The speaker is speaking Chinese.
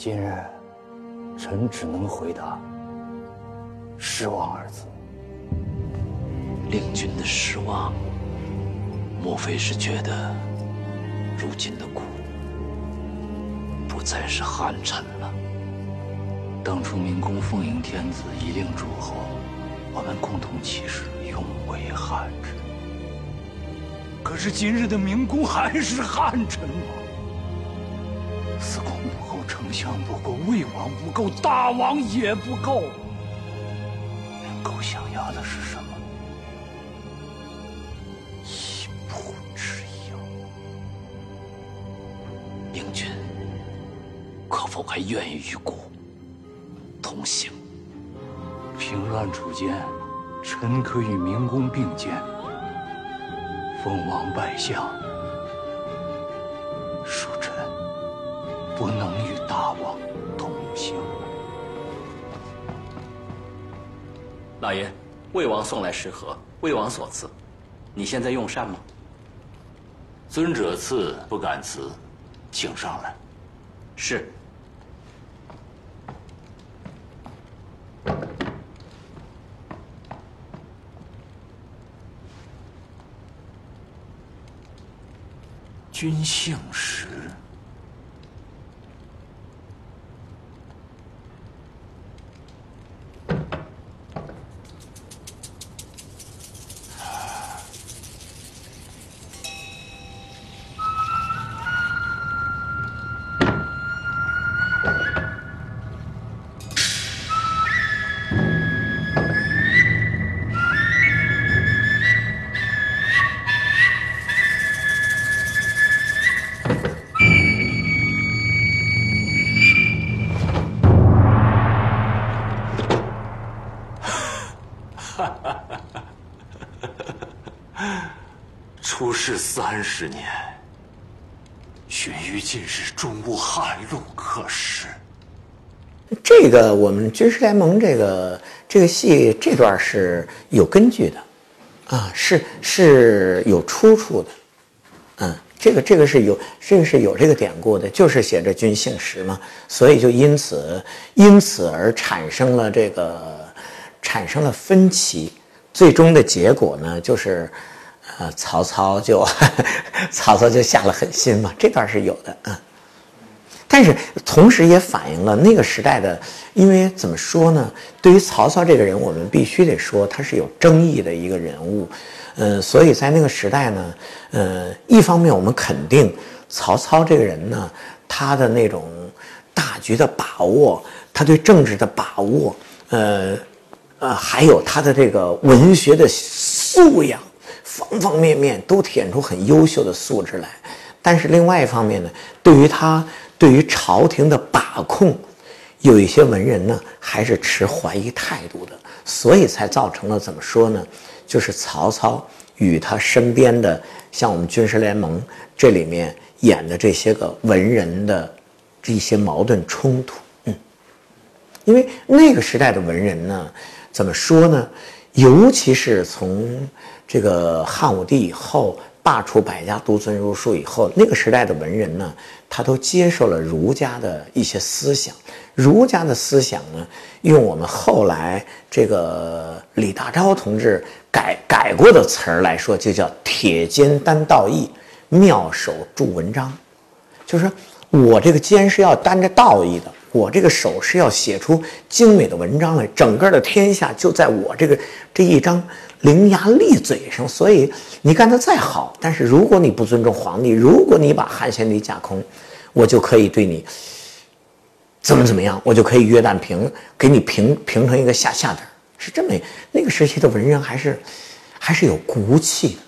今日，臣只能回答“失望”二字。令君的失望，莫非是觉得如今的苦不再是汉臣了？当初明公奉迎天子，以令诸侯，我们共同起誓，永为汉臣。可是今日的明公还是汉臣吗？司空不够，丞相不够，魏王不够，大王也不够。明公想要的是什么？一步之遥。明君可否还愿意与孤同行？平乱初间，臣可与明公并肩。封王拜相，恕臣不能老爷，魏王送来食盒，魏王所赐，你现在用膳吗？尊者赐，不敢辞，请上来。是。君幸食。出世三十年，荀彧今日终无汉路可食。这个我们军事联盟这个这个戏这段是有根据的，啊，是是有出处的，嗯，这个这个是有这个是有这个典故的，就是写着君姓石嘛，所以就因此因此而产生了这个产生了分歧，最终的结果呢就是。呃，曹操就 曹操就下了狠心嘛，这段是有的啊。但是同时也反映了那个时代的，因为怎么说呢？对于曹操这个人，我们必须得说他是有争议的一个人物。嗯，所以在那个时代呢，呃，一方面我们肯定曹操这个人呢，他的那种大局的把握，他对政治的把握，呃呃，还有他的这个文学的素养。方方面面都体现出很优秀的素质来，但是另外一方面呢，对于他对于朝廷的把控，有一些文人呢还是持怀疑态度的，所以才造成了怎么说呢？就是曹操与他身边的像我们军事联盟这里面演的这些个文人的这些矛盾冲突。嗯，因为那个时代的文人呢，怎么说呢？尤其是从这个汉武帝以后罢黜百家，独尊儒术以后，那个时代的文人呢，他都接受了儒家的一些思想。儒家的思想呢，用我们后来这个李大钊同志改改过的词儿来说，就叫“铁肩担道义，妙手著文章”。就是我这个肩是要担着道义的，我这个手是要写出精美的文章来，整个的天下就在我这个这一张。伶牙俐嘴上，所以你干得再好，但是如果你不尊重皇帝，如果你把汉献帝架空，我就可以对你怎么怎么样，我就可以约旦平，给你平平成一个下下等，是这么那个时期的文人还是还是有骨气的。